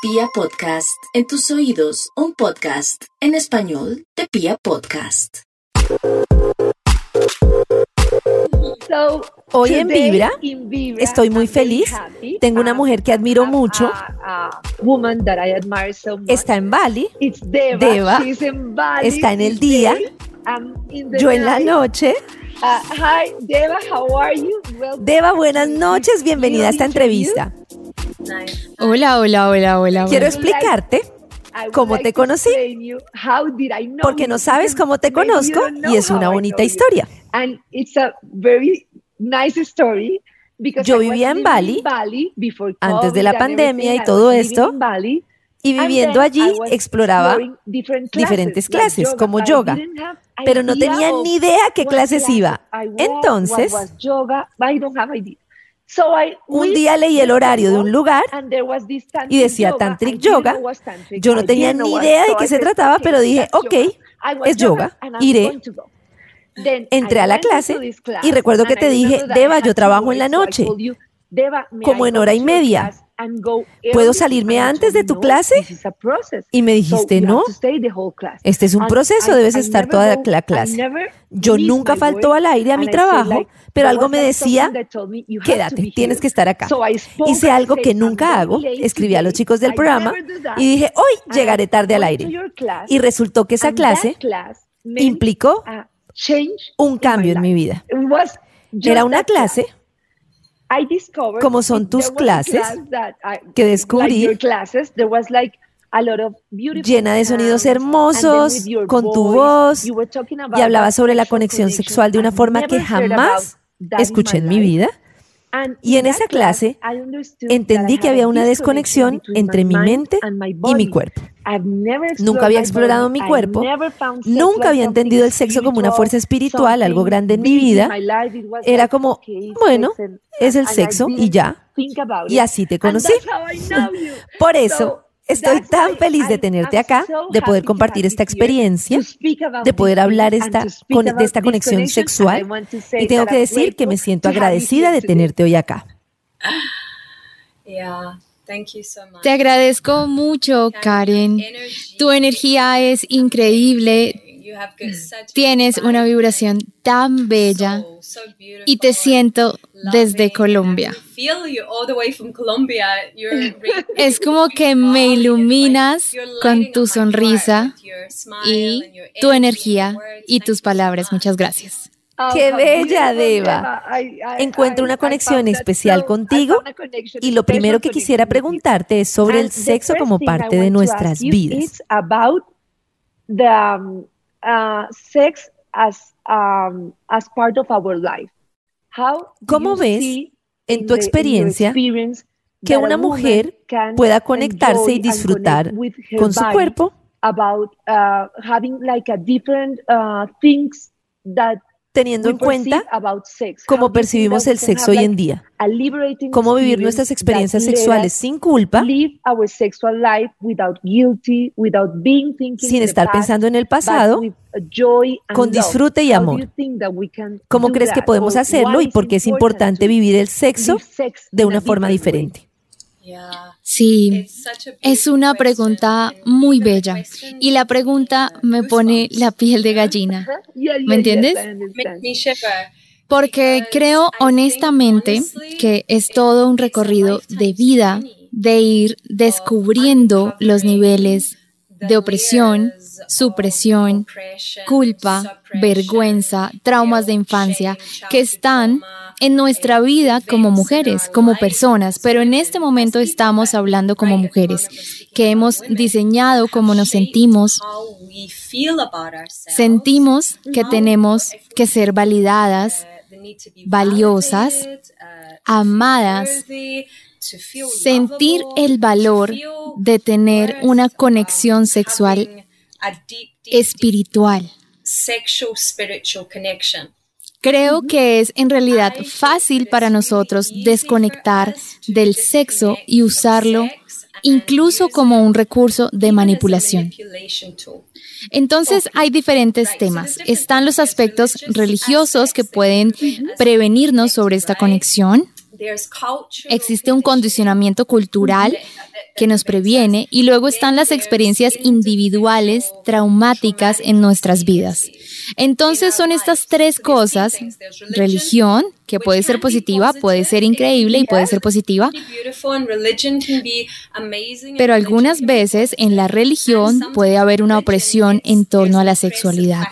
Pia Podcast, en tus oídos, un podcast en español de Pia Podcast. Hoy en Vibra estoy muy feliz. Tengo una mujer que admiro mucho. Está en Bali. Deva. Está en el día. Yo en la noche. Uh, Deva, how are you? Deva, buenas noches, bienvenida a esta entrevista. Hola, hola, hola, hola. Quiero explicarte cómo te conocí, porque no sabes cómo te conozco y es una bonita historia. Yo vivía en Bali antes de la pandemia y todo esto. Y viviendo allí exploraba diferentes clases como yoga, pero no tenía ni idea qué clases iba. Entonces, un día leí el horario de un lugar y decía Tantric Yoga. Yo no tenía ni idea de qué se trataba, pero dije, ok, es yoga, iré. Entré a la clase y recuerdo que te dije, Deva, yo trabajo en la noche, como en hora y media. ¿Puedo salirme antes de tu clase? Y me dijiste, no, este es un proceso, debes estar toda la clase. Yo nunca faltó al aire a mi trabajo, pero algo me decía, quédate, tienes que estar acá. Hice algo que nunca hago, escribí a los chicos del programa y dije, hoy llegaré tarde al aire. Y resultó que esa clase implicó un cambio en mi vida. Era una clase como son tus clases que descubrí llena de sonidos hermosos, con tu voz, y hablabas sobre la conexión sexual de una forma que jamás escuché en mi vida. Y en esa clase entendí que había una desconexión entre mi mente y mi cuerpo. Nunca había explorado mi cuerpo, nunca había entendido el sexo como una fuerza espiritual, algo grande en mi vida. Era como, bueno, es el sexo y ya. Y así te conocí. Por eso Estoy tan feliz de tenerte acá, de poder compartir esta experiencia, de poder hablar esta, de esta conexión sexual. Y tengo que decir que me siento agradecida de tenerte hoy acá. Te agradezco mucho, Karen. Tu energía es increíble. Tienes una vibración tan bella y te siento desde Colombia. Es como que me iluminas con tu sonrisa y tu energía y tus palabras. Muchas gracias. Oh, Qué bella, Deva. Encuentro una conexión especial contigo y lo primero que quisiera preguntarte es sobre el sexo como parte de nuestras vidas. ¿Cómo ves en tu experiencia que una mujer pueda conectarse y disfrutar con su cuerpo? Teniendo en cuenta cómo percibimos el sexo hoy en día, cómo vivir nuestras experiencias sexuales sin culpa, sin estar pensando en el pasado, con disfrute y amor. ¿Cómo crees que podemos hacerlo y por qué es importante vivir el sexo de una forma diferente? Sí, es una pregunta muy bella y la pregunta me pone la piel de gallina. ¿Me entiendes? Porque creo honestamente que es todo un recorrido de vida de ir descubriendo los niveles de opresión, supresión, culpa, vergüenza, traumas de infancia que están en nuestra vida como mujeres, como personas, pero en este momento estamos hablando como mujeres, que hemos diseñado cómo nos sentimos. Sentimos que tenemos que ser validadas, valiosas, amadas, sentir el valor de tener una conexión sexual espiritual. Creo que es en realidad fácil para nosotros desconectar del sexo y usarlo incluso como un recurso de manipulación. Entonces hay diferentes temas. Están los aspectos religiosos que pueden prevenirnos sobre esta conexión. Existe un condicionamiento cultural que nos previene y luego están las experiencias individuales traumáticas en nuestras vidas. Entonces son estas tres cosas, religión, que puede ser positiva, puede ser increíble y puede ser positiva, pero algunas veces en la religión puede haber una opresión en torno a la sexualidad.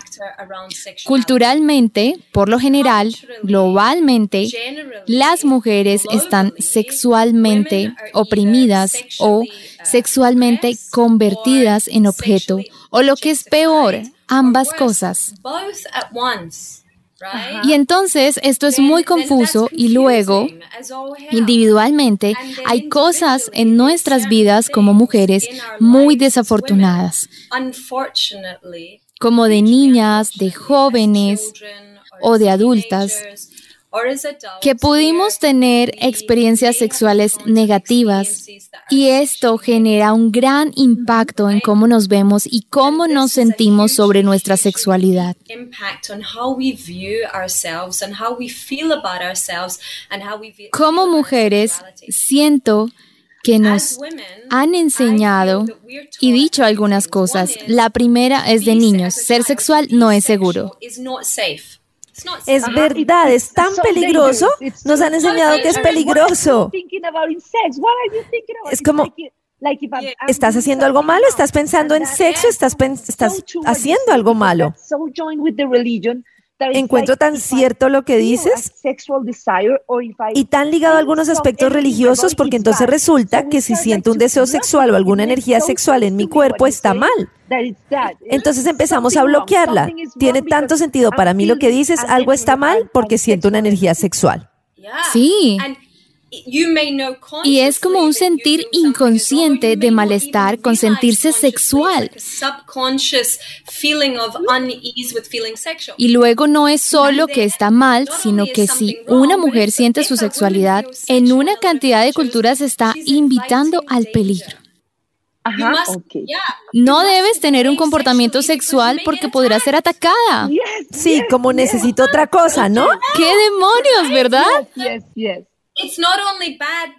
Culturalmente, por lo general, globalmente, las mujeres están sexualmente oprimidas o sexualmente convertidas en objeto, o lo que es peor, ambas cosas. Y entonces esto es muy confuso y luego, individualmente, hay cosas en nuestras vidas como mujeres muy desafortunadas, como de niñas, de jóvenes o de adultas que pudimos tener experiencias sexuales negativas y esto genera un gran impacto en cómo nos vemos y cómo nos sentimos sobre nuestra sexualidad. Como mujeres, siento que nos han enseñado y dicho algunas cosas. La primera es de niños. Ser sexual no es seguro. Es verdad, es tan peligroso. Nos han enseñado que es peligroso. Es como, ¿estás haciendo algo malo? ¿Estás pensando en sexo? ¿Estás, estás haciendo algo malo? Encuentro tan cierto lo que dices y tan ligado a algunos aspectos religiosos porque entonces resulta que si siento un deseo sexual o alguna energía sexual en mi cuerpo está mal. Entonces empezamos a bloquearla. Tiene tanto sentido para mí lo que dices, algo está mal porque siento una energía sexual. Sí. Y es como un sentir inconsciente de malestar con sentirse sexual. Y luego no es solo que está mal, sino que si una mujer siente su sexualidad, en una cantidad de culturas está invitando al peligro. No debes tener un comportamiento sexual porque podrás ser atacada. Sí, como necesito otra cosa, ¿no? ¡Qué demonios, verdad?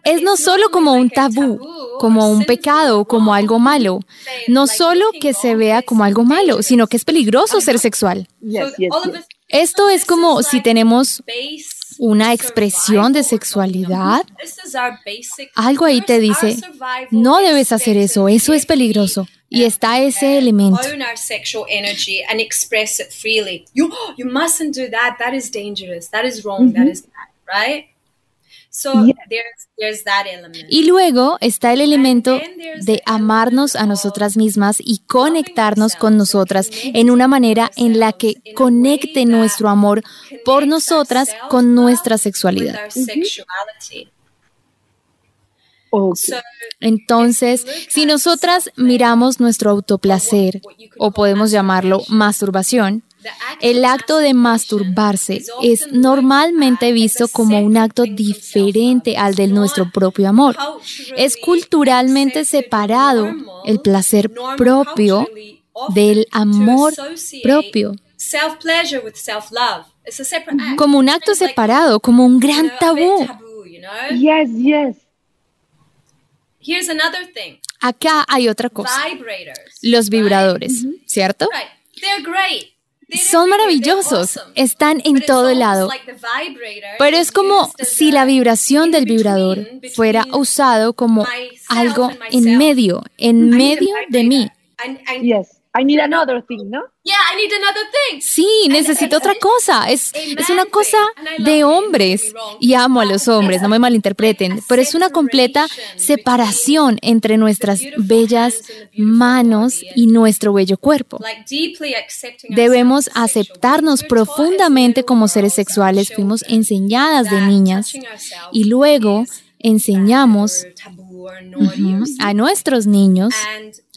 Es no solo como un tabú, como un pecado, como algo malo. No solo que se vea como algo malo, sino que es peligroso ser sexual. Esto es como si tenemos una expresión de sexualidad, algo ahí te dice, no debes hacer eso, eso es peligroso. Y está ese elemento. Y luego está el elemento de amarnos a nosotras mismas y conectarnos con nosotras en una manera en la que conecte nuestro amor por nosotras con nuestra sexualidad. Entonces, si nosotras miramos nuestro autoplacer, o podemos llamarlo masturbación, el acto de masturbarse es normalmente visto como un acto diferente al de nuestro propio amor. Es culturalmente separado el placer propio del amor propio. Como un acto separado, como un gran tabú. Acá hay otra cosa. Los vibradores, ¿cierto? Son maravillosos, están en todo lado. Pero es como si la vibración del vibrador fuera usado como algo en medio, en medio de mí. I need another thing, ¿no? Sí, necesito otra cosa. Es, es una cosa de hombres. Y amo a los hombres, no me malinterpreten, pero es una completa separación entre nuestras bellas manos y nuestro bello cuerpo. Debemos aceptarnos profundamente como seres sexuales. Fuimos enseñadas de niñas y luego enseñamos a nuestros niños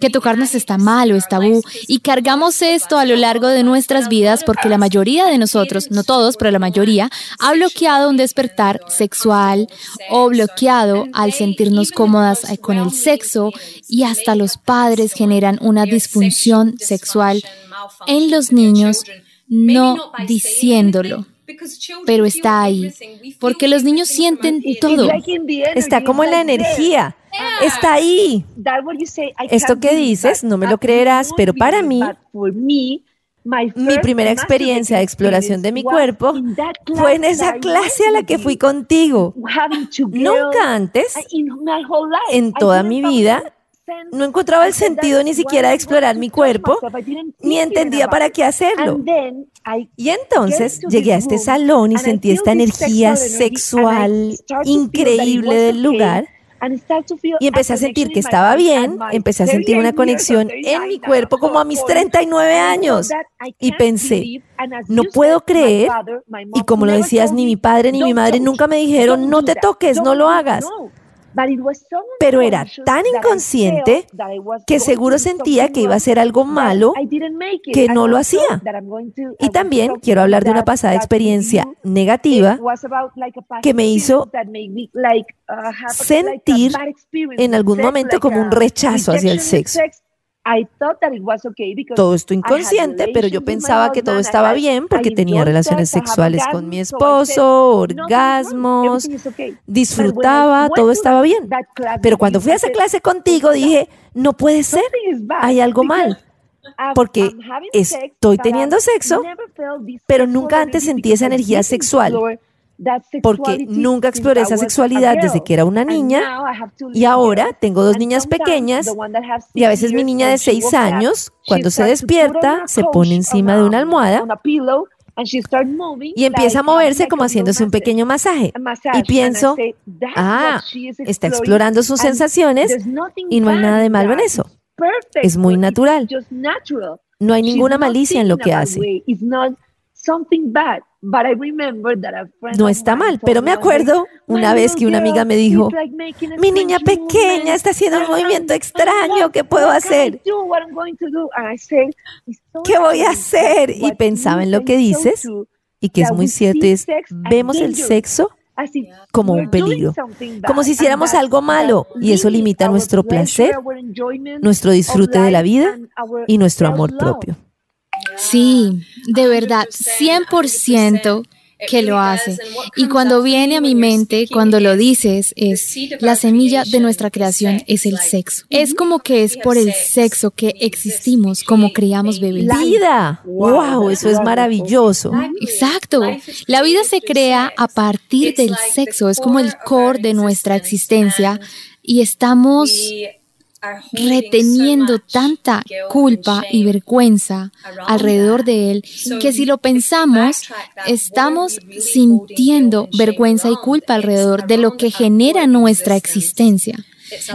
que tocarnos está mal o es tabú y cargamos esto a lo largo de nuestras vidas porque la mayoría de nosotros, no todos, pero la mayoría, ha bloqueado un despertar sexual o bloqueado al sentirnos cómodas con el sexo y hasta los padres generan una disfunción sexual en los niños no diciéndolo pero está ahí, porque los niños sienten todo. Está como en la energía. Está ahí. Esto que dices, no me lo creerás, pero para mí, mi primera experiencia de exploración de mi cuerpo fue en esa clase a la que fui contigo. Nunca antes, en toda mi vida, no encontraba el sentido ni siquiera de explorar mi cuerpo, ni entendía para qué hacerlo. Y entonces llegué a este salón y sentí esta energía sexual increíble del lugar. Y empecé a sentir que estaba bien, empecé a sentir una conexión en mi cuerpo como a mis 39 años. Y pensé, no puedo creer, y como lo decías, ni mi padre ni mi madre nunca me dijeron, no te toques, no lo hagas. Pero era tan inconsciente que seguro sentía que iba a ser algo malo que no lo hacía. Y también quiero hablar de una pasada experiencia negativa que me hizo sentir en algún momento como un rechazo hacia el sexo. Todo esto inconsciente, pero yo pensaba que todo estaba bien porque tenía relaciones sexuales con mi esposo, orgasmos, disfrutaba, todo estaba bien. Pero cuando fui a esa clase contigo dije, no puede ser, hay algo mal. Porque estoy teniendo sexo, pero nunca antes sentí esa energía sexual porque nunca exploré esa sexualidad desde que era una niña y ahora tengo dos niñas pequeñas y a veces mi niña de seis años, cuando se despierta, se pone encima de una almohada y empieza a moverse como haciéndose un pequeño masaje. Y pienso, ah, está explorando sus sensaciones y no hay nada de malo en eso. Es muy natural. No hay ninguna malicia en lo que hace. No está mal, pero me acuerdo una vez que una amiga me dijo, mi niña pequeña está haciendo un movimiento extraño, ¿qué puedo hacer? ¿Qué voy a hacer? Y pensaba en lo que dices y que es muy cierto, es, vemos el sexo como un peligro, como si hiciéramos algo malo y eso limita nuestro placer, nuestro disfrute de la vida y nuestro amor propio. Sí, de verdad, 100% que lo hace. Y cuando viene a mi mente, cuando lo dices, es la semilla de nuestra creación es el sexo. Es como que es por el sexo que existimos, como criamos bebés. Vida. Wow, eso es maravilloso. Exacto. La vida se crea a partir del sexo, es como el core de nuestra existencia y estamos reteniendo tanta culpa y vergüenza alrededor de él que si lo pensamos, estamos sintiendo vergüenza y culpa alrededor de lo que genera nuestra existencia.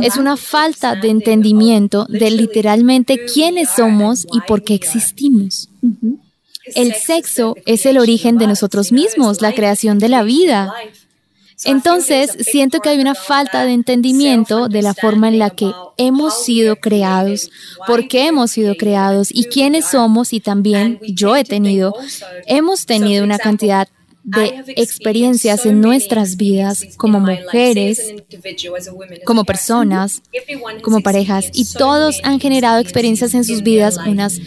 Es una falta de entendimiento de literalmente quiénes somos y por qué existimos. El sexo es el origen de nosotros mismos, la creación de la vida. Entonces, siento que hay una falta de entendimiento de la forma en la que hemos sido creados, por qué hemos sido creados y quiénes somos y también yo he tenido, hemos tenido una cantidad de experiencias en nuestras vidas como mujeres, como personas, como parejas, y todos han generado experiencias en sus vidas, unas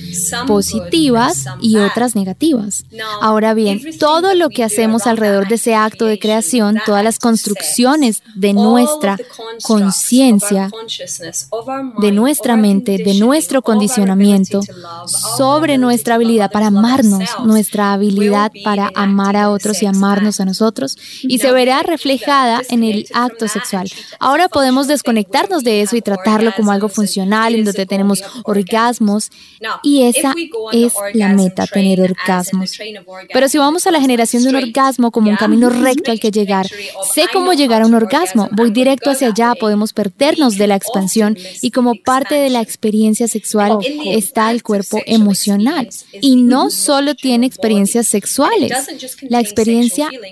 positivas y otras negativas. Ahora bien, todo lo que hacemos alrededor de ese acto de creación, todas las construcciones de nuestra conciencia, de nuestra mente, de nuestro condicionamiento, sobre nuestra habilidad para amarnos, nuestra habilidad para amar a otros, y amarnos a nosotros y se verá reflejada en el acto sexual. Ahora podemos desconectarnos de eso y tratarlo como algo funcional en donde tenemos orgasmos y esa es la meta, tener orgasmos. Pero si vamos a la generación de un orgasmo como un camino recto al que llegar, sé cómo llegar a un orgasmo, voy directo hacia allá, podemos perdernos de la expansión y como parte de la experiencia sexual está el cuerpo emocional y no solo tiene experiencias sexuales. La experiencia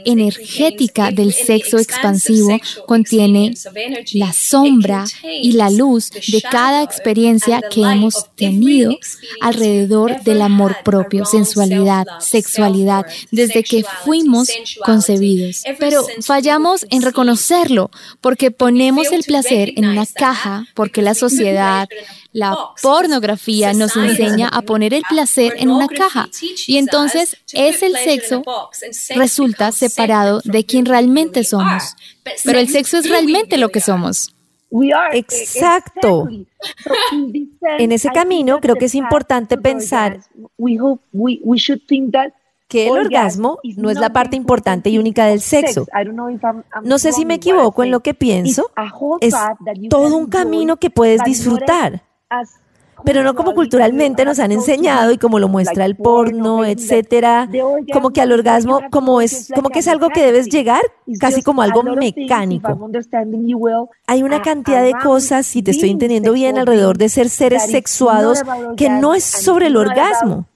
energética del sexo expansivo contiene la sombra y la luz de cada experiencia que hemos tenido alrededor del amor propio, sensualidad, sexualidad, desde que fuimos concebidos. Pero fallamos en reconocerlo porque ponemos el placer en una caja, porque la sociedad, la pornografía nos enseña a poner el placer en una caja y entonces es el sexo resulta separado de quien realmente somos. Pero el sexo es realmente lo que somos. Exacto. En ese camino creo que es importante pensar que el orgasmo no es la parte importante y única del sexo. No sé si me equivoco en lo que pienso. Es todo un camino que puedes disfrutar pero no como culturalmente nos han enseñado y como lo muestra el porno, etcétera, como que al orgasmo como es como que es algo que debes llegar casi como algo mecánico. Hay una cantidad de cosas, si te estoy entendiendo bien, alrededor de ser seres sexuados que no es sobre el orgasmo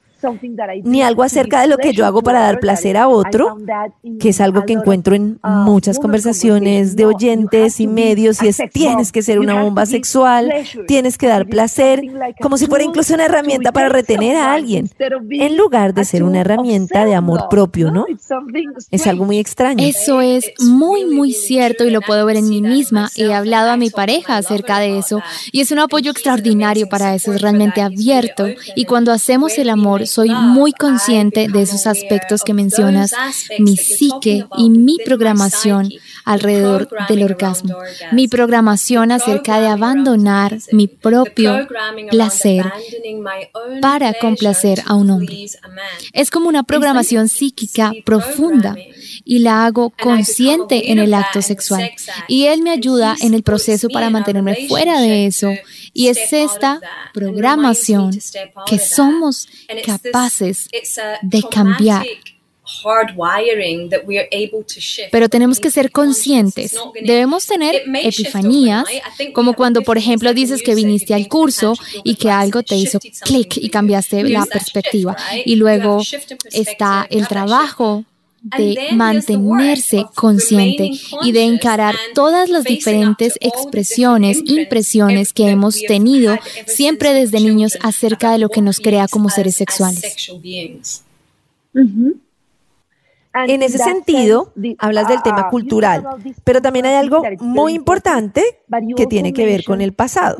ni algo acerca de lo que yo hago para dar placer a otro, que es algo que encuentro en uh, muchas conversaciones de oyentes y medios, y es tienes que ser una bomba sexual, tienes que dar placer, como si fuera incluso una herramienta para retener a alguien, en lugar de ser una herramienta de amor propio, ¿no? Es algo muy extraño. Eso es muy, muy cierto y lo puedo ver en mí misma. He hablado a mi pareja acerca de eso y es un apoyo extraordinario para eso, es realmente abierto. Y cuando hacemos el amor soy muy consciente de esos aspectos que mencionas, mi psique y mi programación alrededor del orgasmo, mi programación acerca de abandonar mi propio placer para complacer a un hombre. Es como una programación psíquica profunda y la hago consciente en el acto sexual. Y él me ayuda en el proceso para mantenerme fuera de eso. Y es esta programación que somos capaces de cambiar. Pero tenemos que ser conscientes. Debemos tener epifanías, como cuando, por ejemplo, dices que viniste al curso y que algo te hizo clic y cambiaste la perspectiva. Y luego está el trabajo de mantenerse consciente y de encarar todas las diferentes expresiones, impresiones que hemos tenido siempre desde niños acerca de lo que nos crea como seres sexuales. En ese sentido, hablas del tema uh, cultural, pero también hay algo muy importante que tiene que ver con el pasado.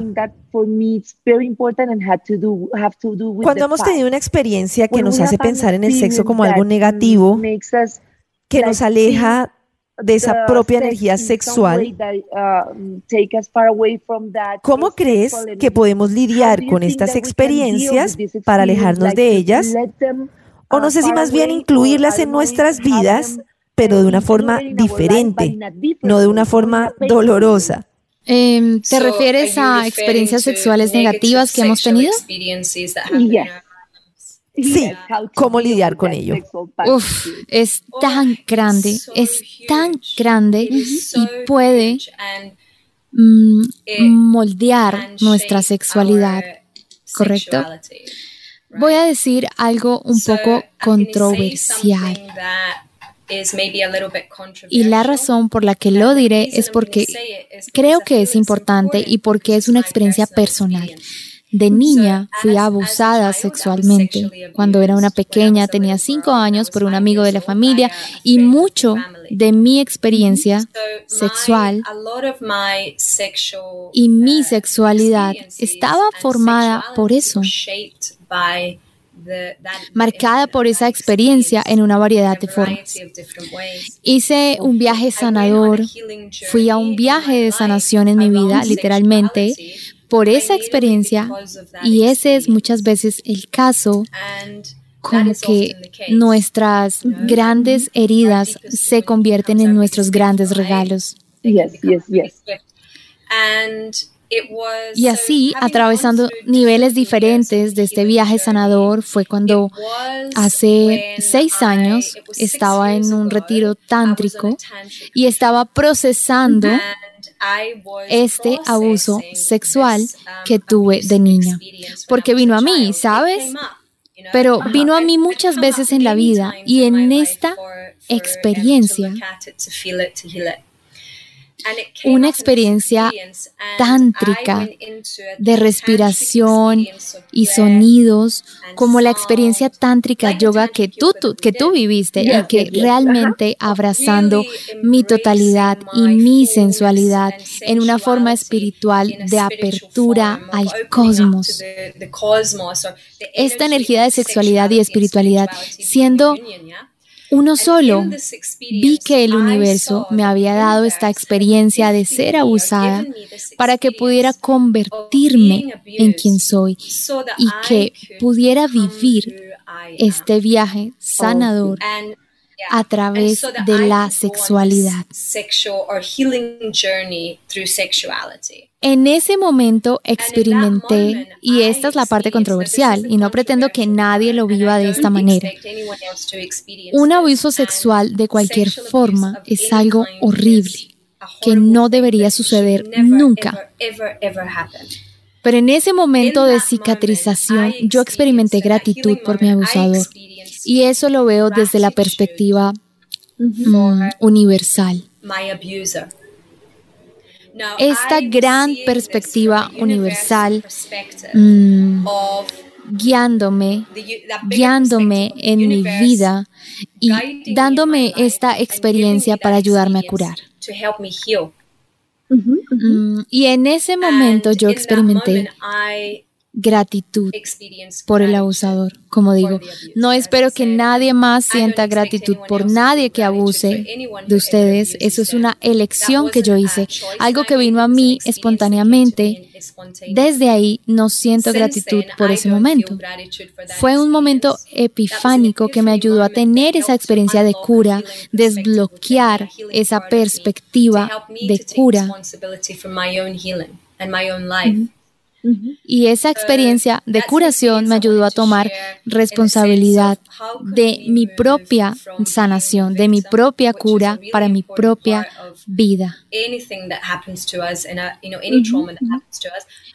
Cuando hemos tenido una experiencia que nos hace pensar en el sexo como algo negativo, que nos aleja de esa propia energía sexual, uh, ¿cómo crees que podemos lidiar con estas experiencias para alejarnos de ellas? O no sé si más bien incluirlas en nuestras vidas, pero de una forma diferente, no de una forma dolorosa. Em, ¿Te refieres a experiencias sexuales negativas que hemos tenido? Sí, cómo lidiar con ello. Uf, es tan grande, es tan grande y puede mm, moldear nuestra sexualidad, ¿correcto? Voy a decir algo un poco controversial. Y la razón por la que lo diré es porque creo que es importante y porque es una experiencia personal. De niña fui abusada sexualmente. Cuando era una pequeña, tenía cinco años por un amigo de la familia y mucho de mi experiencia sexual y mi sexualidad estaba formada por eso marcada por esa experiencia en una variedad de formas. Hice un viaje sanador, fui a un viaje de sanación en mi vida, literalmente, por esa experiencia, y ese es muchas veces el caso como que nuestras grandes heridas se convierten en nuestros grandes regalos. Y así, atravesando niveles diferentes de este viaje sanador, fue cuando hace seis años estaba en un retiro tántrico y estaba procesando este abuso sexual que tuve de niña. Porque vino a mí, ¿sabes? Pero vino a mí muchas veces en la vida y en esta experiencia una experiencia tántrica de respiración y sonidos, como la experiencia tántrica yoga que tú, que tú viviste y que realmente abrazando mi totalidad y mi sensualidad en una forma espiritual de apertura al cosmos. Esta energía de sexualidad y espiritualidad siendo uno solo. Vi que el universo me había dado esta experiencia de ser abusada para que pudiera convertirme en quien soy y que pudiera vivir este viaje sanador a través de la sexualidad. En ese momento experimenté, y esta es la parte controversial, y no pretendo que nadie lo viva de esta manera, un abuso sexual de cualquier forma es algo horrible que no debería suceder nunca. Pero en ese momento de cicatrización yo experimenté gratitud por mi abusador y eso lo veo desde la perspectiva mm, universal. Esta gran perspectiva universal mm, guiándome, guiándome en mi vida y dándome esta experiencia para ayudarme a curar. Mm, y en ese momento yo experimenté gratitud por el abusador. Como digo, no espero que nadie más sienta gratitud por nadie que abuse de ustedes. Eso es una elección que yo hice, algo que vino a mí espontáneamente. Desde ahí no siento gratitud por ese momento. Fue un momento epifánico que me ayudó a tener esa experiencia de cura, desbloquear esa perspectiva de cura. Y esa experiencia de curación me ayudó a tomar responsabilidad de mi propia sanación, de mi propia cura para mi propia vida.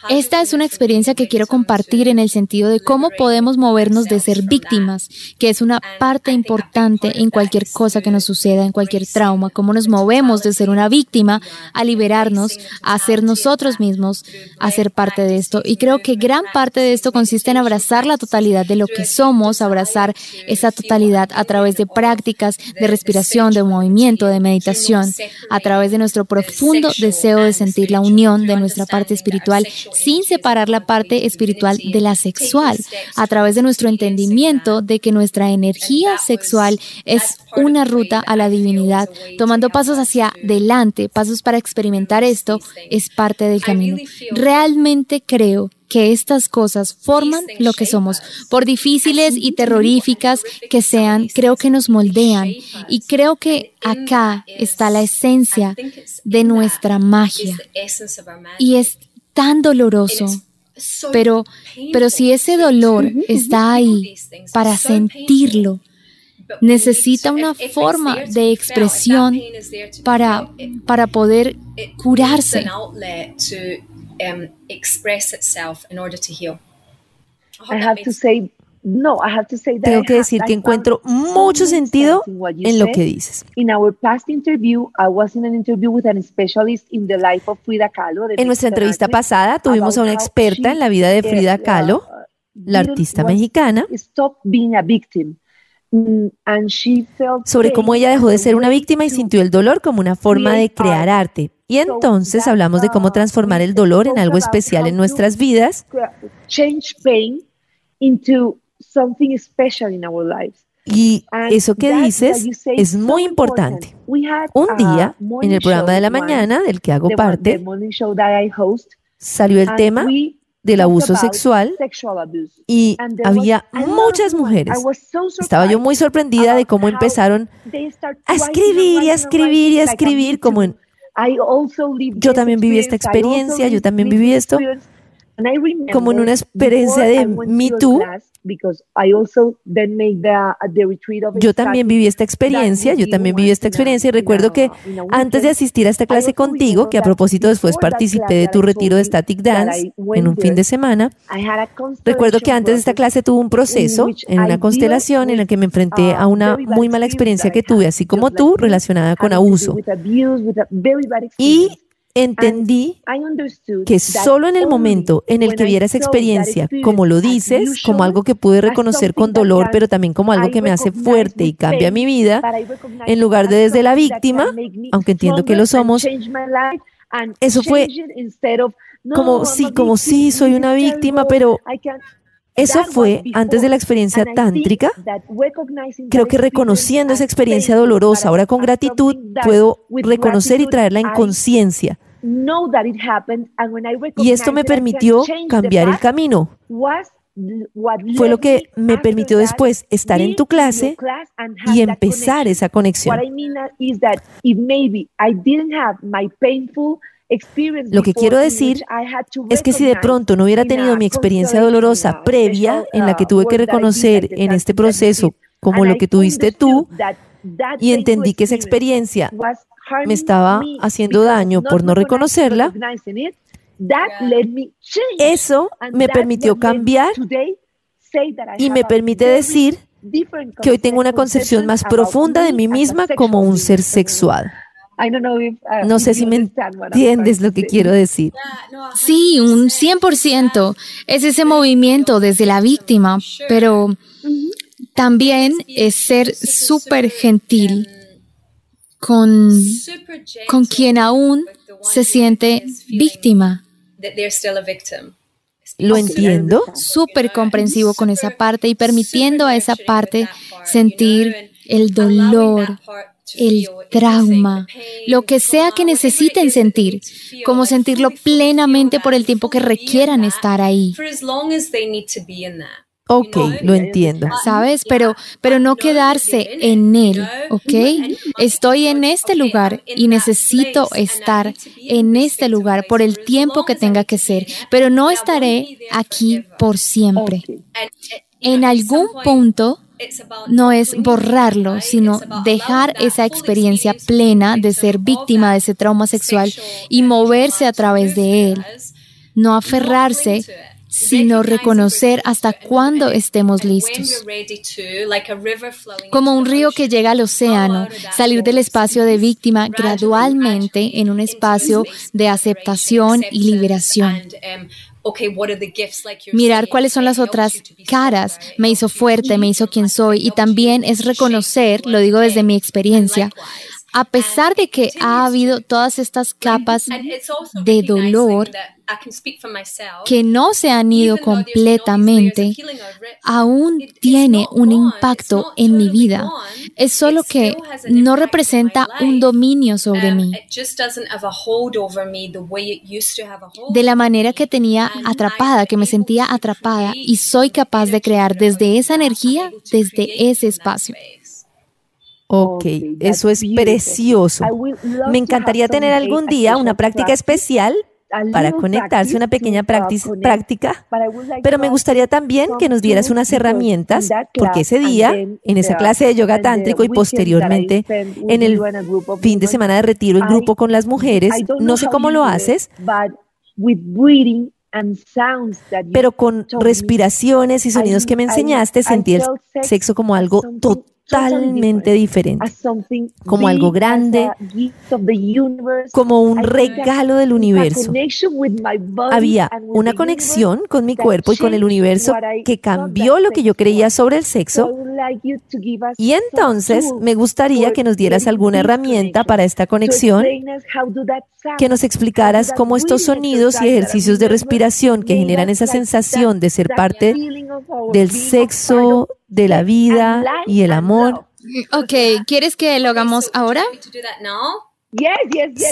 Esta es una experiencia que quiero compartir en el sentido de cómo podemos movernos de ser víctimas, que es una parte importante en cualquier cosa que nos suceda, en cualquier trauma, cómo nos movemos de ser una víctima a liberarnos, a ser nosotros mismos, a ser parte esto. Y creo que gran parte de esto consiste en abrazar la totalidad de lo que somos, abrazar esa totalidad a través de prácticas de respiración, de movimiento, de meditación, a través de nuestro profundo deseo de sentir la unión de nuestra parte espiritual sin separar la parte espiritual de la sexual, a través de nuestro entendimiento de que nuestra energía sexual es una ruta a la divinidad, tomando pasos hacia adelante, pasos para experimentar esto, es parte del camino. Realmente creo que estas cosas forman lo que somos. Por difíciles y terroríficas que sean, creo que nos moldean. Y creo que acá está la esencia de nuestra magia. Y es tan doloroso. Pero, pero si ese dolor está ahí para sentirlo, necesita una forma de expresión para, para poder curarse. Tengo que decir que encuentro mucho sentido en lo que dices. En nuestra entrevista pasada tuvimos a una experta en la vida de Frida Kahlo, la artista mexicana, mm, sobre cómo ella dejó de ser una víctima y sintió el dolor como una forma de crear arte. Y entonces hablamos de cómo transformar el dolor en algo especial en nuestras vidas y eso que dices es muy importante. Un día, en el programa de la mañana del que hago parte, salió el tema del abuso sexual y había muchas mujeres. Estaba yo muy sorprendida de cómo empezaron a escribir y a escribir y a escribir como en... Yo también viví esta experiencia, yo también viví esto como en una experiencia de Me Too. Yo también viví esta experiencia, yo también viví esta experiencia y recuerdo que antes de asistir a esta clase contigo, que a propósito después participé de tu retiro de Static Dance en un fin de semana, recuerdo que antes de esta clase tuve un proceso en una constelación en la que me enfrenté a una muy mala experiencia que tuve, así como tú, relacionada con abuso. Y entendí que solo en el momento en el que viera esa experiencia, como lo dices, como algo que pude reconocer con dolor, pero también como algo que me hace fuerte y cambia mi vida, en lugar de desde la víctima, aunque entiendo que lo somos, eso fue como sí, como sí, soy una víctima, pero Eso fue antes de la experiencia tántrica. Creo que reconociendo esa experiencia dolorosa, ahora con gratitud, puedo reconocer y traerla en conciencia. Y esto me permitió cambiar el camino. Fue lo que me permitió después estar en tu clase y empezar esa conexión. Lo que quiero decir es que si de pronto no hubiera tenido mi experiencia dolorosa previa en la que tuve que reconocer en este proceso como lo que tuviste tú y entendí que esa experiencia me estaba haciendo daño por no reconocerla, eso me permitió cambiar y me permite decir que hoy tengo una concepción más profunda de mí misma como un ser sexual. Uh, no sé si me entiendes lo que quiero decir. Sí, un 100%. Es ese movimiento desde la víctima, pero también es ser súper gentil con, con quien aún se siente víctima. Lo entiendo. Súper comprensivo con esa parte y permitiendo a esa parte sentir el dolor, el trauma, lo que sea que necesiten sentir, como sentirlo plenamente por el tiempo que requieran estar ahí. Ok, lo entiendo. ¿Sabes? Pero, pero no quedarse en él, ¿ok? Estoy en este lugar y necesito estar en este lugar por el tiempo que tenga que ser, pero no estaré aquí por siempre. En algún punto no es borrarlo, sino dejar esa experiencia plena de ser víctima de ese trauma sexual y moverse a través de él. No aferrarse sino reconocer hasta cuándo estemos listos. Como un río que llega al océano, salir del espacio de víctima gradualmente en un espacio de aceptación y liberación. Mirar cuáles son las otras caras me hizo fuerte, me hizo quien soy y también es reconocer, lo digo desde mi experiencia, a pesar de que ha habido todas estas capas de dolor que no se han ido completamente, aún tiene un impacto en mi vida. Es solo que no representa un dominio sobre mí de la manera que tenía atrapada, que me sentía atrapada y soy capaz de crear desde esa energía, desde ese espacio. Ok, eso es precioso. Me encantaría tener algún día una práctica especial para conectarse, una pequeña práctica, pero me gustaría también que nos dieras unas herramientas, porque ese día, en esa clase de yoga tántrico y posteriormente en el fin de semana de retiro en grupo con las mujeres, no sé cómo lo haces, pero con respiraciones y sonidos que me enseñaste, sentí el sexo como algo total totalmente diferente, como algo grande, como un regalo del universo. Había una conexión con mi cuerpo y con el universo que cambió lo que yo creía sobre el sexo. Y entonces me gustaría que nos dieras alguna herramienta para esta conexión, que nos explicaras cómo estos sonidos y ejercicios de respiración que generan esa sensación de ser parte del sexo, de la vida y el amor. Ok, ¿quieres que lo hagamos ahora?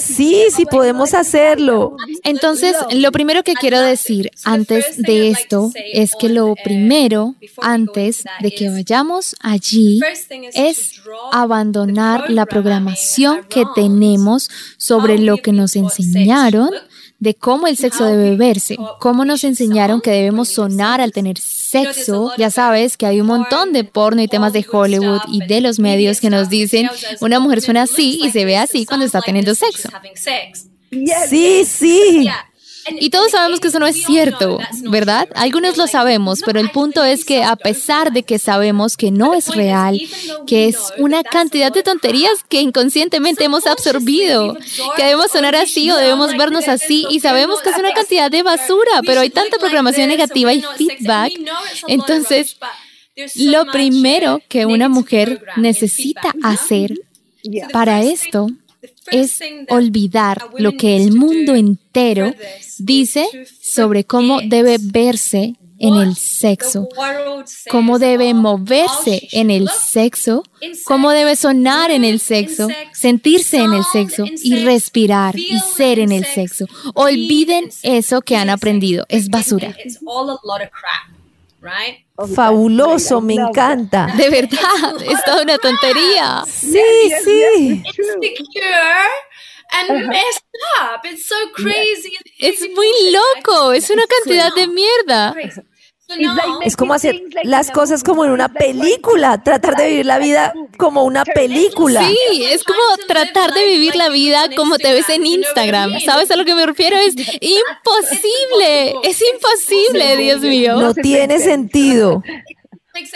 Sí, sí podemos hacerlo. Entonces, lo primero que quiero decir antes de esto es que lo primero, antes de que vayamos allí, es abandonar la programación que tenemos sobre lo que nos enseñaron de cómo el sexo debe verse, cómo nos enseñaron que debemos sonar al tener sexo. Ya sabes que hay un montón de porno y temas de Hollywood y de los medios que nos dicen una mujer suena así y se ve así cuando está teniendo sexo. Sí, sí. Y todos sabemos que eso no es cierto, ¿verdad? Algunos lo sabemos, pero el punto es que a pesar de que sabemos que no es real, que es una cantidad de tonterías que inconscientemente hemos absorbido, que debemos sonar así o debemos vernos así y sabemos que es una cantidad de basura, pero hay tanta programación negativa y feedback. Entonces, lo primero que una mujer necesita hacer para esto es olvidar lo que el mundo entero dice sobre cómo debe verse en el sexo, cómo debe moverse en el sexo, cómo debe sonar en el sexo, sentirse en el sexo y respirar y ser en el sexo. Olviden eso que han aprendido, es basura. Fabuloso, me encanta. De verdad, es toda una tontería. Sí, sí. Es muy loco, es una cantidad de mierda. Es como hacer las cosas como en una película, tratar de vivir la vida como una película. Sí, es como tratar de vivir la vida como te ves en Instagram. ¿Sabes a lo que me refiero? Es imposible, es imposible, Dios mío. No tiene sentido.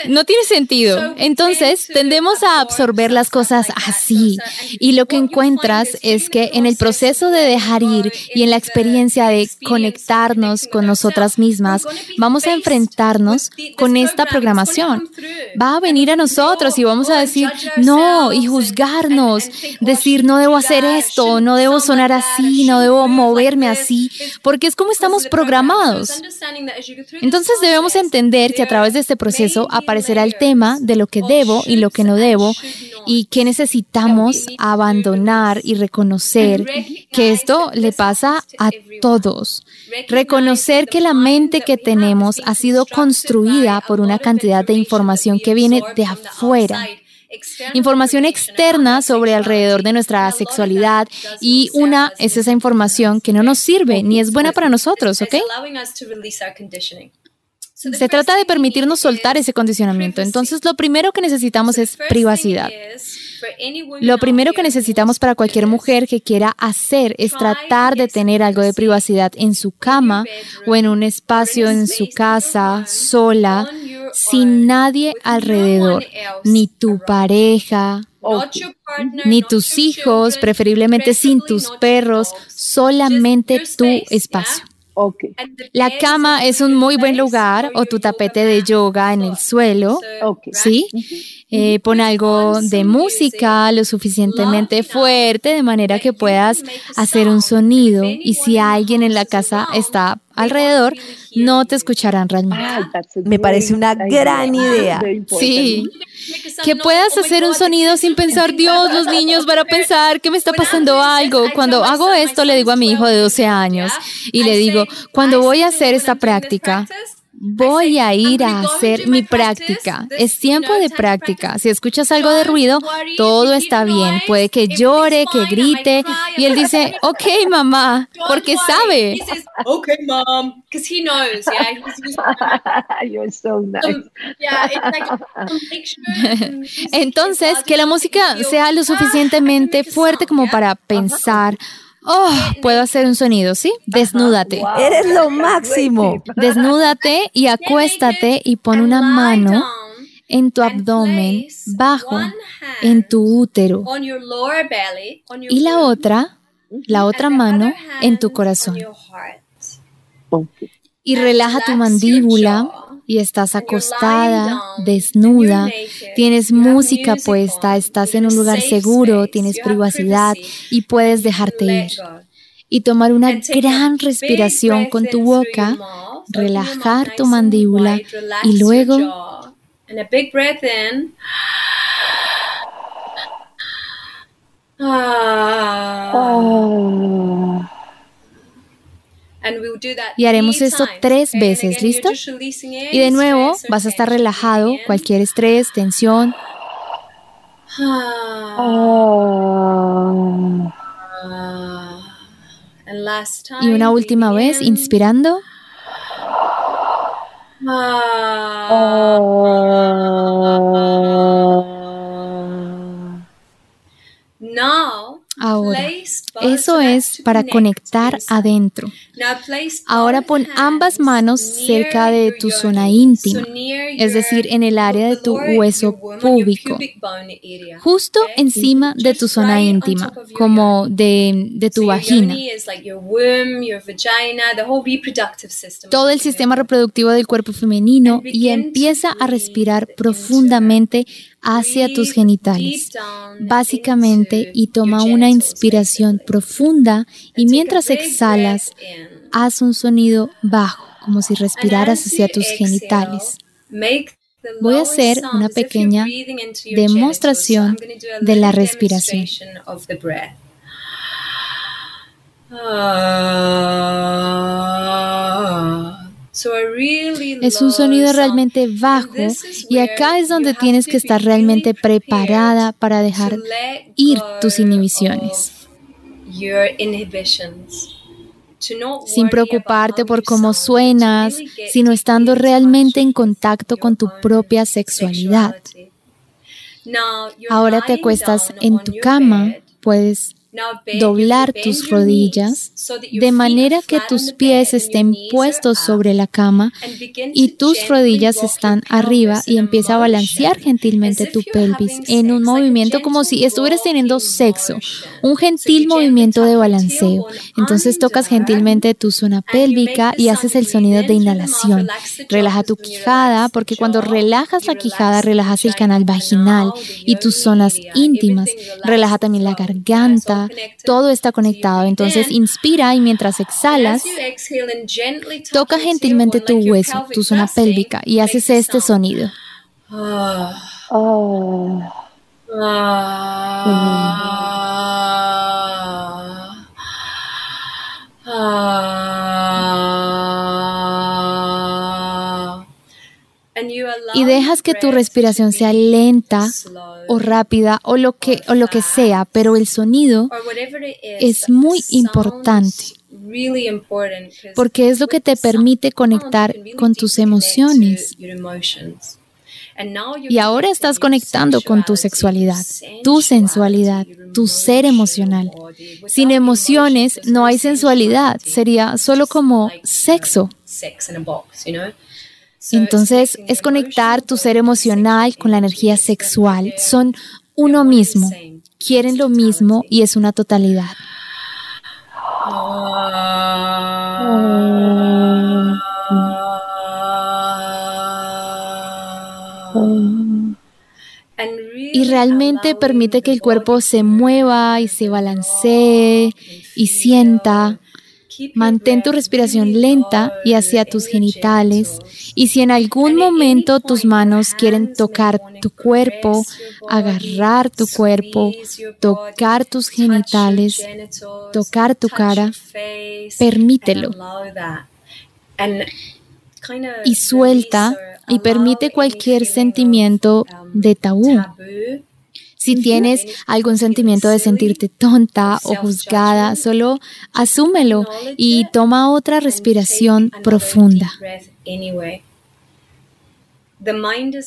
No tiene sentido. Entonces, tendemos a absorber las cosas así. Y lo que encuentras es que en el proceso de dejar ir y en la experiencia de conectarnos con nosotras mismas, vamos a enfrentarnos con esta programación. Va a venir a nosotros y vamos a decir no y juzgarnos, decir no debo hacer esto, no debo sonar así, no debo moverme así, porque es como estamos programados. Entonces debemos entender que a través de este proceso aparecerá el tema de lo que debo y lo que no debo y que necesitamos abandonar y reconocer que esto le pasa a todos. Reconocer que la mente que tenemos ha sido construida por una cantidad de información que viene de afuera. Información externa sobre alrededor de nuestra sexualidad y una es esa información que no nos sirve ni es buena para nosotros, ¿ok? Se trata de permitirnos soltar ese condicionamiento. Entonces, lo primero que necesitamos es privacidad. Lo primero que necesitamos para cualquier mujer que quiera hacer es tratar de tener algo de privacidad en su cama o en un espacio en su casa, sola, sin nadie alrededor, ni tu pareja, ni tus hijos, preferiblemente sin tus perros, solamente tu espacio. La cama es un muy buen lugar o tu tapete de yoga en el suelo. ¿Sí? Eh, pon algo de música lo suficientemente fuerte de manera que puedas hacer un sonido y si alguien en la casa está alrededor, no te escucharán realmente. Me parece una gran idea. Sí. Que puedas hacer un sonido sin pensar, Dios, los niños van a pensar que me está pasando algo. Cuando hago esto, le digo a mi hijo de 12 años y le digo, cuando voy a hacer esta práctica, voy a ir a hacer mi práctica. Es tiempo de práctica. Si escuchas algo de ruido, todo está bien. Puede que llore, que grite. Y él dice, ok, mamá, porque sabe. Ok, mom, because he knows. You're so nice. Entonces, que la música sea lo suficientemente fuerte como para pensar. Oh, puedo hacer un sonido, ¿sí? Desnúdate. Eres lo máximo. Desnúdate y acuéstate y pon una mano en tu abdomen, bajo, en tu útero. Y la otra, la otra mano en tu corazón. Y relaja tu mandíbula y estás acostada, desnuda, tienes música puesta, estás en un lugar seguro, tienes privacidad y puedes dejarte ir. Y tomar una gran respiración con tu boca, relajar tu mandíbula y luego... Y haremos esto tres veces, ¿listo? Y de nuevo vas a estar relajado, cualquier estrés, tensión. Y una última vez, inspirando. Ahora, eso es para conectar adentro. Ahora pon ambas manos cerca de tu zona íntima, es decir, en el área de tu hueso púbico, justo encima de tu zona íntima, como de, de tu vagina. Todo el sistema reproductivo del cuerpo femenino y empieza a respirar profundamente hacia tus genitales, básicamente, y toma una inspiración profunda y mientras exhalas, haz un sonido bajo, como si respiraras hacia tus genitales. Voy a hacer una pequeña demostración de la respiración. Es un sonido realmente bajo. y acá es donde tienes que estar realmente preparada para dejar ir tus inhibiciones. Sin preocuparte por cómo suenas, sino estando realmente en contacto con tu propia sexualidad. Ahora te acuestas en tu cama, puedes doblar tus rodillas de manera que tus pies estén puestos sobre la cama y tus rodillas están arriba y empieza a balancear gentilmente tu pelvis en un movimiento como si estuvieras teniendo sexo, un gentil movimiento de balanceo. Entonces tocas gentilmente tu zona pélvica y haces el sonido de inhalación. Relaja tu quijada porque cuando relajas la quijada relajas el canal vaginal y tus zonas íntimas. Relaja también la garganta todo está conectado. Entonces inspira y mientras exhalas, toca gentilmente tu hueso, tu zona pélvica y haces este sonido. Y dejas que tu respiración sea lenta o rápida o lo que o lo que sea, pero el sonido es muy importante. Porque es lo que te permite conectar con tus emociones. Y ahora estás conectando con tu sexualidad, tu sensualidad, tu ser emocional. Sin emociones no hay sensualidad, sería solo como sexo. Entonces es conectar tu ser emocional con la energía sexual. Son uno mismo, quieren lo mismo y es una totalidad. Y realmente permite que el cuerpo se mueva y se balancee y sienta Mantén tu respiración lenta y hacia tus genitales. Y si en algún momento tus manos quieren tocar tu cuerpo, agarrar tu cuerpo, tocar tus genitales, tocar tu cara, permítelo. Y suelta y permite cualquier sentimiento de tabú si tienes algún sentimiento de sentirte tonta o juzgada, solo asúmelo y toma otra respiración profunda.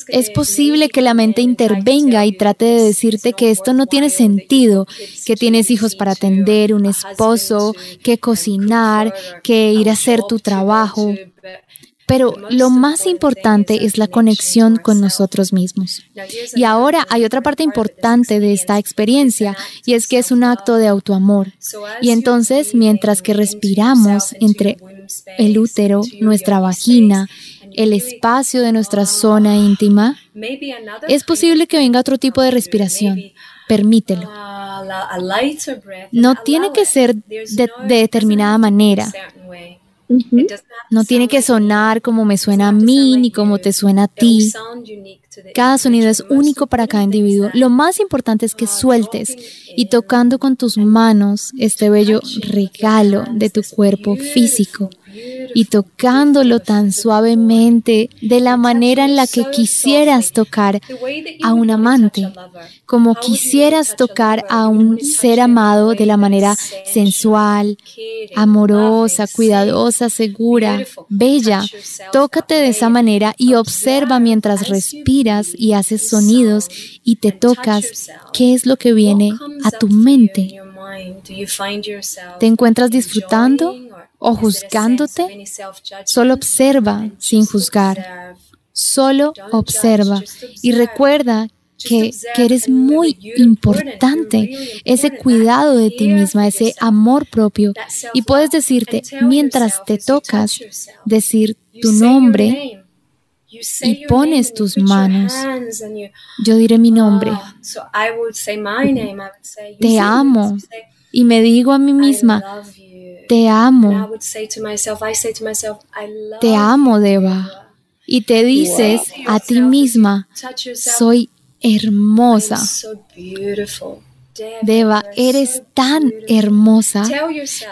Es posible que la mente intervenga y trate de decirte que esto no tiene sentido, que tienes hijos para atender, un esposo, que cocinar, que ir a hacer tu trabajo. Pero lo más importante es la conexión con nosotros mismos. Y ahora hay otra parte importante de esta experiencia y es que es un acto de autoamor. Y entonces, mientras que respiramos entre el útero, nuestra vagina, el espacio de nuestra zona íntima, es posible que venga otro tipo de respiración. Permítelo. No tiene que ser de, de determinada manera. No tiene que sonar como me suena a mí ni como te suena a ti. Cada sonido es único para cada individuo. Lo más importante es que sueltes y tocando con tus manos este bello regalo de tu cuerpo físico y tocándolo tan suavemente de la manera en la que quisieras tocar a un amante, como quisieras tocar a un ser amado de la manera sensual, amorosa, cuidadosa, segura, bella. Tócate de esa manera y observa mientras respiras y haces sonidos y te tocas qué es lo que viene a tu mente. ¿Te encuentras disfrutando o juzgándote? Solo observa sin juzgar. Solo observa y recuerda que, que, eres muy importante, ese cuidado de ti misma, ese amor propio. Y puedes decirte, mientras te tocas, decir tu nombre y pones tus manos. Yo diré mi nombre. Te amo. Y me digo a mí misma, te amo. Te amo, Deva. Y te dices a ti misma, soy hermosa. Deva, eres tan hermosa.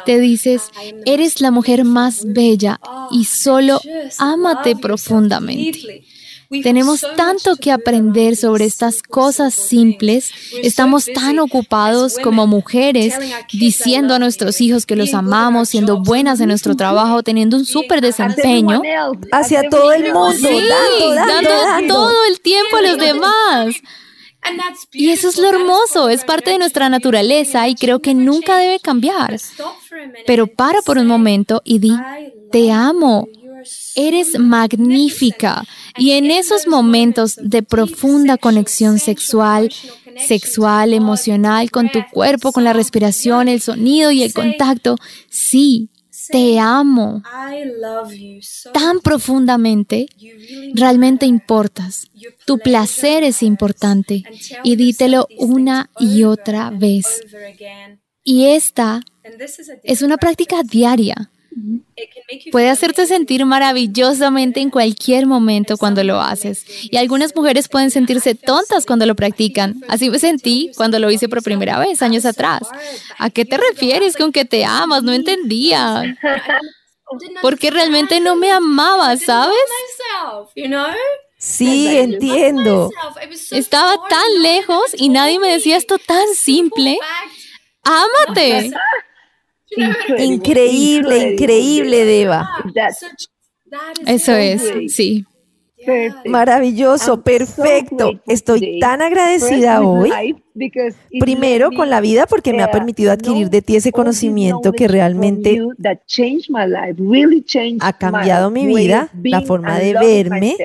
Te dices, eres la mujer más bella y solo ámate profundamente. Tenemos tanto que aprender sobre estas cosas simples. Estamos tan ocupados como mujeres diciendo a nuestros hijos que los amamos, siendo buenas en nuestro trabajo, teniendo un súper desempeño. Hacia todo el mundo, dando, todo el tiempo a los demás. Y eso es lo hermoso, es parte de nuestra naturaleza y creo que nunca debe cambiar. Pero para por un momento y di, te amo, eres magnífica. Y en esos momentos de profunda conexión sexual, sexual, emocional, con tu cuerpo, con la respiración, el sonido y el contacto, sí, te amo tan profundamente, realmente importas. Tu placer es importante y dítelo una y otra vez. Y esta es una práctica diaria. Puede hacerte sentir maravillosamente en cualquier momento cuando lo haces. Y algunas mujeres pueden sentirse tontas cuando lo practican. Así me sentí cuando lo hice por primera vez, años atrás. ¿A qué te refieres con que te amas? No entendía. Porque realmente no me amaba, ¿sabes? Sí, entiendo. Estaba tan lejos y nadie me decía esto tan simple. Ámate. Increíble, increíble, Deva. Eso es, sí. Maravilloso, perfecto. Estoy tan agradecida hoy, primero con la vida porque me ha permitido adquirir de ti ese conocimiento que realmente ha cambiado mi vida, la forma de verme,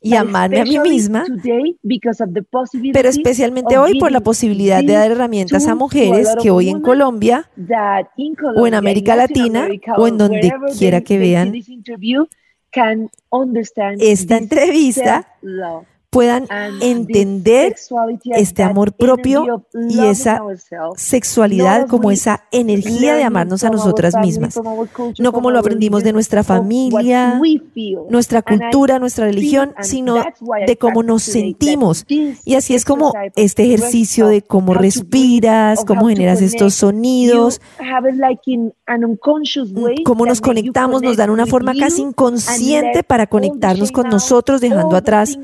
y amarme a mí misma, pero especialmente hoy por la posibilidad de dar herramientas a mujeres que hoy en Colombia o en América Latina o en donde quiera que vean esta entrevista puedan entender este amor propio y esa sexualidad como esa energía de amarnos a nosotras mismas, no como lo aprendimos de nuestra familia, nuestra cultura, nuestra religión, sino de cómo nos sentimos. Y así es como este ejercicio de cómo respiras, cómo generas estos sonidos, cómo nos conectamos, nos dan una forma casi inconsciente para conectarnos con nosotros, dejando atrás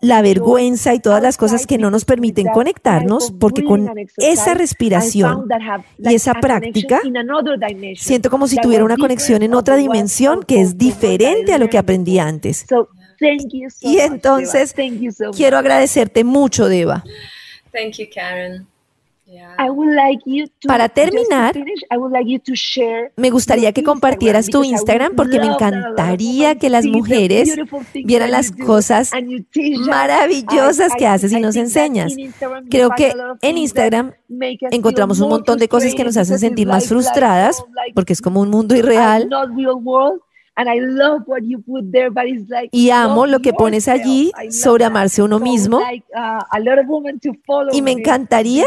la vergüenza y todas las cosas que no nos permiten conectarnos, porque con esa respiración y esa práctica, siento como si tuviera una conexión en otra dimensión que es diferente a lo que aprendí antes. Y entonces, quiero agradecerte mucho, Deva. Karen. Para terminar, me gustaría que compartieras tu Instagram porque me encantaría que las mujeres vieran las cosas maravillosas que haces y nos enseñas. Creo que en Instagram encontramos un montón de cosas que nos hacen sentir más frustradas porque es como un mundo irreal. Y amo lo que pones allí sobre amarse a uno mismo. Uh, y me encantaría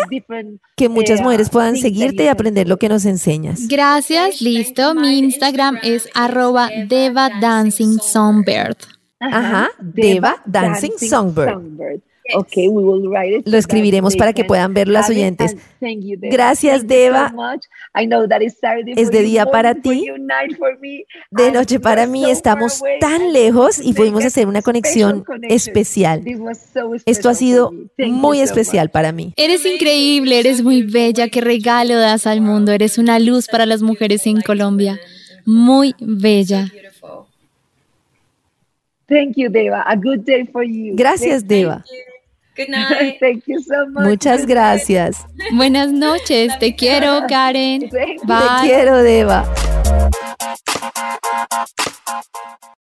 que muchas mujeres puedan seguirte y aprender lo que nos enseñas. Gracias, listo. Mi Instagram es arroba Deva Dancing Songbird. Ajá, Deva Dancing Songbird. Lo escribiremos para que puedan ver las oyentes. Gracias, Deva. Es de día para ti, de noche para mí. Estamos tan lejos y pudimos hacer una conexión especial. Esto ha sido muy especial para mí. Eres increíble, eres muy bella. Qué regalo das al mundo. Eres una luz para las mujeres en Colombia. Muy bella. Gracias, Deva. Thank you so much. Muchas gracias. Buenas noches. Te quiero, Karen. Bye. Te quiero, Deva.